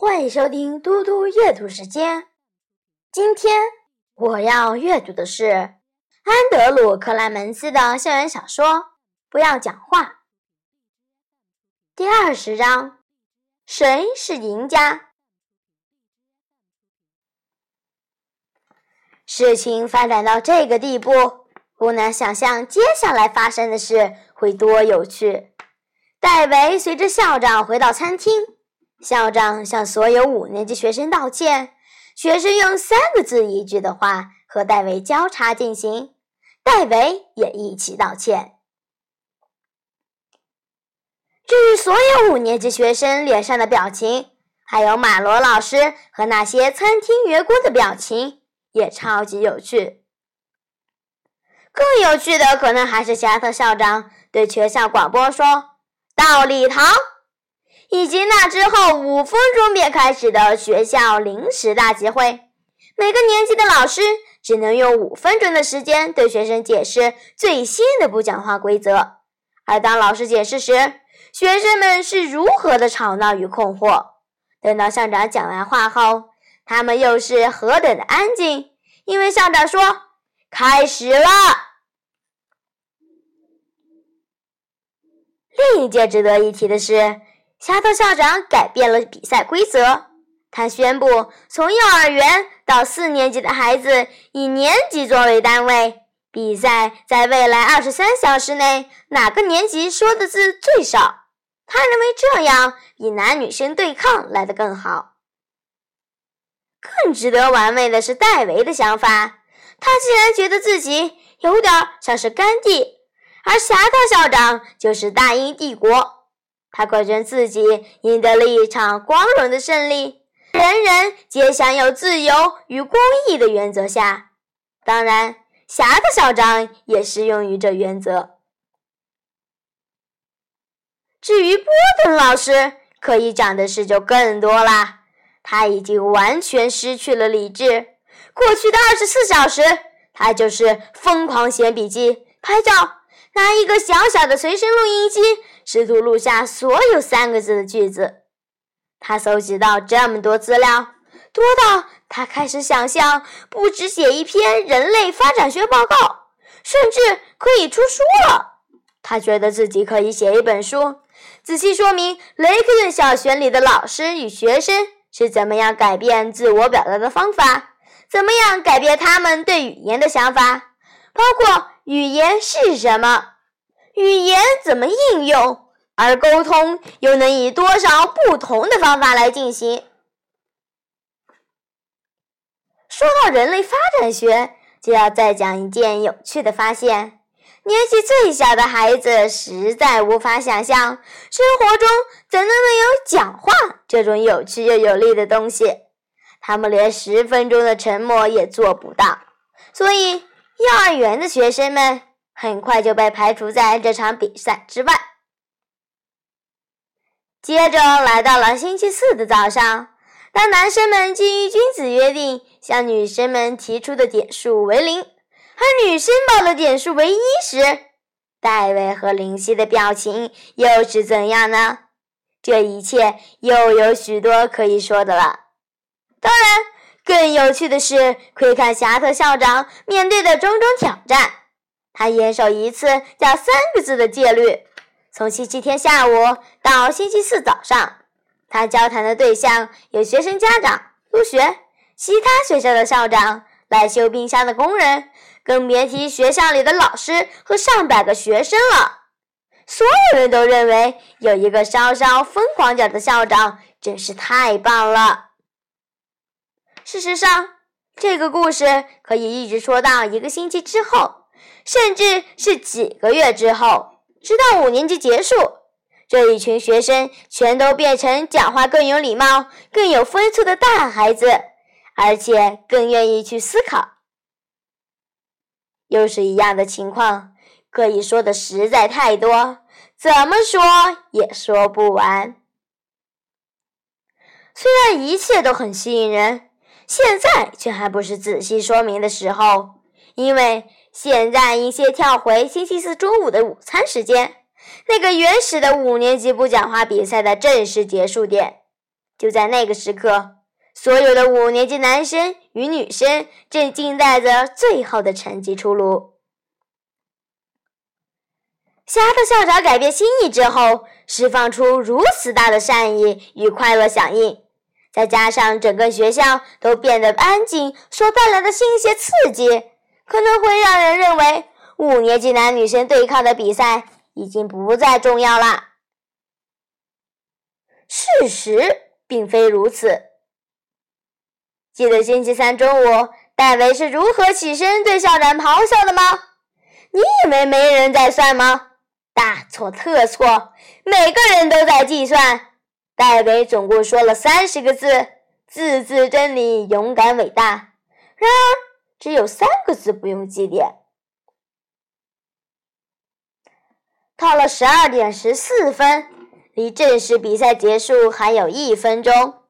欢迎收听嘟嘟阅读时间。今天我要阅读的是安德鲁·克莱门斯的校园小说《不要讲话》第二十章：谁是赢家？事情发展到这个地步，不难想象接下来发生的事会多有趣。戴维随着校长回到餐厅。校长向所有五年级学生道歉，学生用三个字一句的话和戴维交叉进行，戴维也一起道歉。至于所有五年级学生脸上的表情，还有马罗老师和那些餐厅员工的表情，也超级有趣。更有趣的可能还是霞特校长对全校广播说：“到礼堂。”以及那之后五分钟便开始的学校临时大集会，每个年级的老师只能用五分钟的时间对学生解释最新的不讲话规则。而当老师解释时，学生们是如何的吵闹与困惑。等到校长讲完话后，他们又是何等的安静，因为校长说：“开始了。”另一件值得一提的是。侠特校长改变了比赛规则，他宣布，从幼儿园到四年级的孩子以年级作为单位，比赛在未来二十三小时内哪个年级说的字最少。他认为这样比男女生对抗来得更好。更值得玩味的是戴维的想法，他竟然觉得自己有点像是甘地，而侠特校长就是大英帝国。他可称自己赢得了一场光荣的胜利，人人皆享有自由与公义的原则下，当然，侠的校长也适用于这原则。至于波顿老师，可以讲的事就更多了。他已经完全失去了理智。过去的二十四小时，他就是疯狂写笔记、拍照，拿一个小小的随身录音机。试图录下所有三个字的句子。他搜集到这么多资料，多到他开始想象，不止写一篇人类发展学报告，甚至可以出书了。他觉得自己可以写一本书，仔细说明雷克顿小学里的老师与学生是怎么样改变自我表达的方法，怎么样改变他们对语言的想法，包括语言是什么。语言怎么应用，而沟通又能以多少不同的方法来进行？说到人类发展学，就要再讲一件有趣的发现：年纪最小的孩子实在无法想象，生活中怎能没有讲话这种有趣又有力的东西。他们连十分钟的沉默也做不到。所以，幼儿园的学生们。很快就被排除在这场比赛之外。接着来到了星期四的早上，当男生们基于君子约定向女生们提出的点数为零，而女生报的点数为一时，戴维和林夕的表情又是怎样呢？这一切又有许多可以说的了。当然，更有趣的是窥看侠特校长面对的种种挑战。他严守一次叫三个字的戒律。从星期天下午到星期四早上，他交谈的对象有学生家长、入学、其他学校的校长、来修冰箱的工人，更别提学校里的老师和上百个学生了。所有人都认为有一个稍稍疯狂点的校长真是太棒了。事实上，这个故事可以一直说到一个星期之后。甚至是几个月之后，直到五年级结束，这一群学生全都变成讲话更有礼貌、更有分寸的大孩子，而且更愿意去思考。又是一样的情况，可以说的实在太多，怎么说也说不完。虽然一切都很吸引人，现在却还不是仔细说明的时候，因为。现在，应先跳回星期四中午的午餐时间，那个原始的五年级不讲话比赛的正式结束点。就在那个时刻，所有的五年级男生与女生正静待着最后的成绩出炉。侠特校长改变心意之后，释放出如此大的善意与快乐响应，再加上整个学校都变得安静，所带来的新鲜刺激，可能会让人认为五年级男女生对抗的比赛已经不再重要了。事实并非如此。记得星期三中午，戴维是如何起身对校长咆哮的吗？你以为没人在算吗？大错特错，每个人都在计算。戴维总共说了三十个字，字字真理，勇敢伟大。然而，只有三个字不用记点。到了十二点十四分，离正式比赛结束还有一分钟，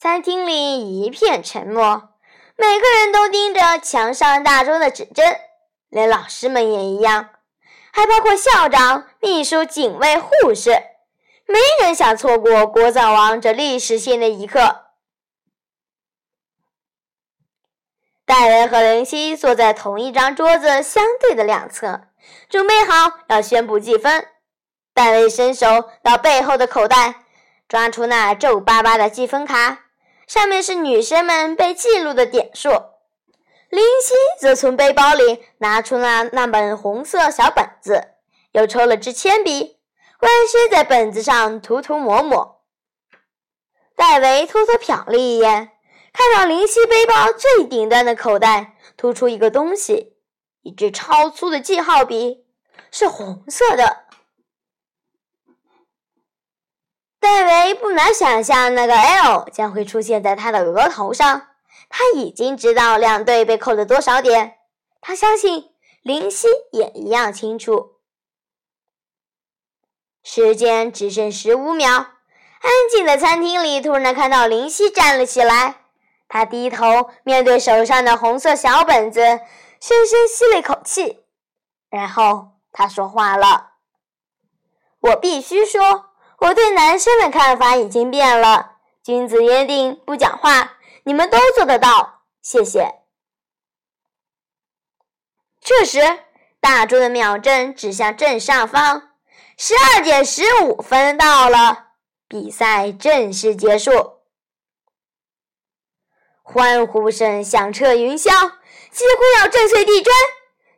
餐厅里一片沉默，每个人都盯着墙上大钟的指针，连老师们也一样。还包括校长、秘书、警卫、护士，没人想错过国葬王这历史性的一刻。戴维和林夕坐在同一张桌子相对的两侧，准备好要宣布计分。戴维伸手到背后的口袋，抓出那皱巴巴的计分卡，上面是女生们被记录的点数。林夕则从背包里拿出了那本红色小本子，又抽了支铅笔，弯身在本子上涂涂抹抹。戴维偷偷瞟了一眼，看到林夕背包最顶端的口袋突出一个东西，一支超粗的记号笔，是红色的。戴维不难想象，那个 L 将会出现在他的额头上。他已经知道两队被扣了多少点，他相信林夕也一样清楚。时间只剩十五秒，安静的餐厅里突然看到林夕站了起来，他低头面对手上的红色小本子，深深吸了一口气，然后他说话了：“我必须说，我对男生的看法已经变了。君子约定不讲话。”你们都做得到，谢谢。这时，大钟的秒针指向正上方，十二点十五分到了，比赛正式结束。欢呼声响彻云霄，几乎要震碎地砖。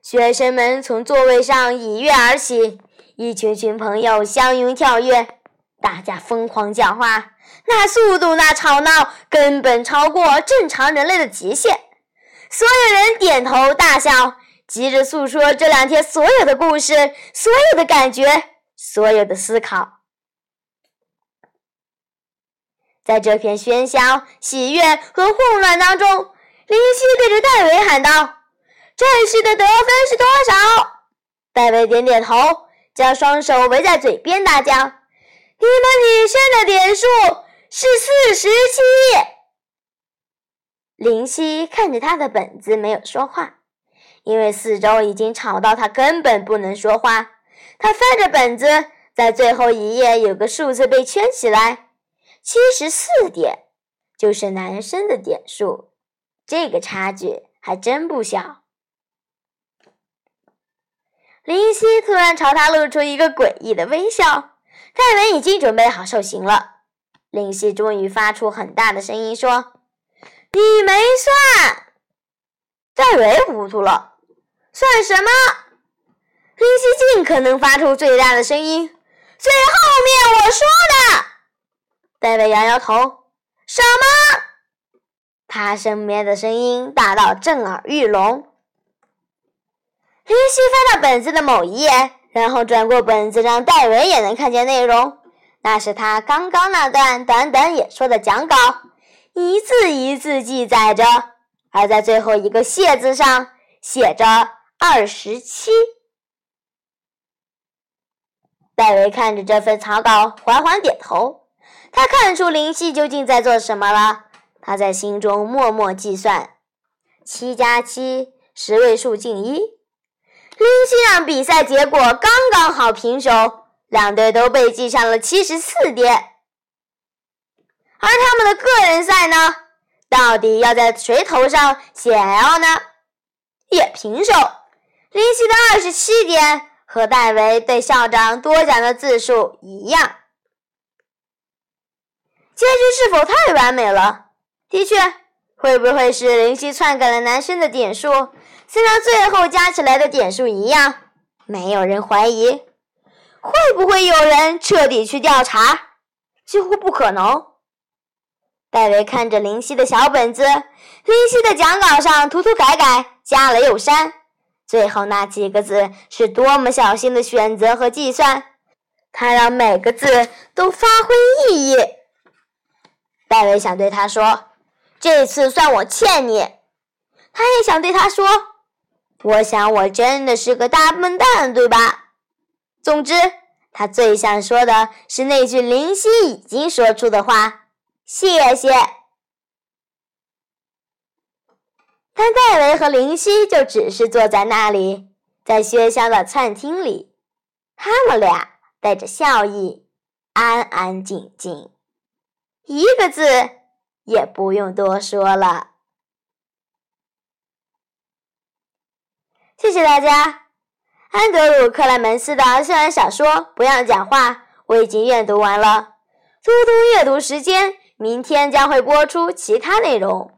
学生们从座位上一跃而起，一群群朋友相拥跳跃，大家疯狂讲话。那速度，那吵闹，根本超过正常人类的极限。所有人点头大笑，急着诉说这两天所有的故事、所有的感觉、所有的思考。在这片喧嚣、喜悦和混乱当中，林夕对着戴维喊道：“这时的得分是多少？”戴维点点头，将双手围在嘴边，大叫：“你们女生的点数！”是四十七。林夕看着他的本子，没有说话，因为四周已经吵到他根本不能说话。他翻着本子，在最后一页有个数字被圈起来，七十四点，就是男生的点数。这个差距还真不小。林夕突然朝他露出一个诡异的微笑。戴文已经准备好受刑了。林夕终于发出很大的声音说：“你没算。”戴维糊涂了，“算什么？”林夕尽可能发出最大的声音：“最后面我说的。”戴维摇摇头：“什么？”他身边的声音大到震耳欲聋。林夕翻到本子的某一页，然后转过本子，让戴维也能看见内容。那是他刚刚那段短短演说的讲稿，一字一字记载着，而在最后一个“谢”字上写着二十七。戴维看着这份草稿，缓缓点头。他看出林夕究竟在做什么了。他在心中默默计算：七加七，十位数进一。林夕让比赛结果刚刚好平手。两队都被记上了七十四点，而他们的个人赛呢，到底要在谁头上写 L 呢？也平手。林夕的二十七点和戴维对校长多讲的字数一样。结局是否太完美了？的确，会不会是林夕篡改了男生的点数，虽然最后加起来的点数一样？没有人怀疑。会不会有人彻底去调查？几乎不可能。戴维看着林夕的小本子，林夕的讲稿上涂涂改改，加了又删，最后那几个字是多么小心的选择和计算，他让每个字都发挥意义。戴维想对他说：“这次算我欠你。”他也想对他说：“我想我真的是个大笨蛋，对吧？”总之，他最想说的是那句林夕已经说出的话：“谢谢。”但戴维和林夕就只是坐在那里，在学校的餐厅里，他们俩带着笑意，安安静静，一个字也不用多说了。谢谢大家。安德鲁·克莱门斯的校园小说《不要讲话》，我已经阅读完了。嘟嘟阅读时间，明天将会播出其他内容。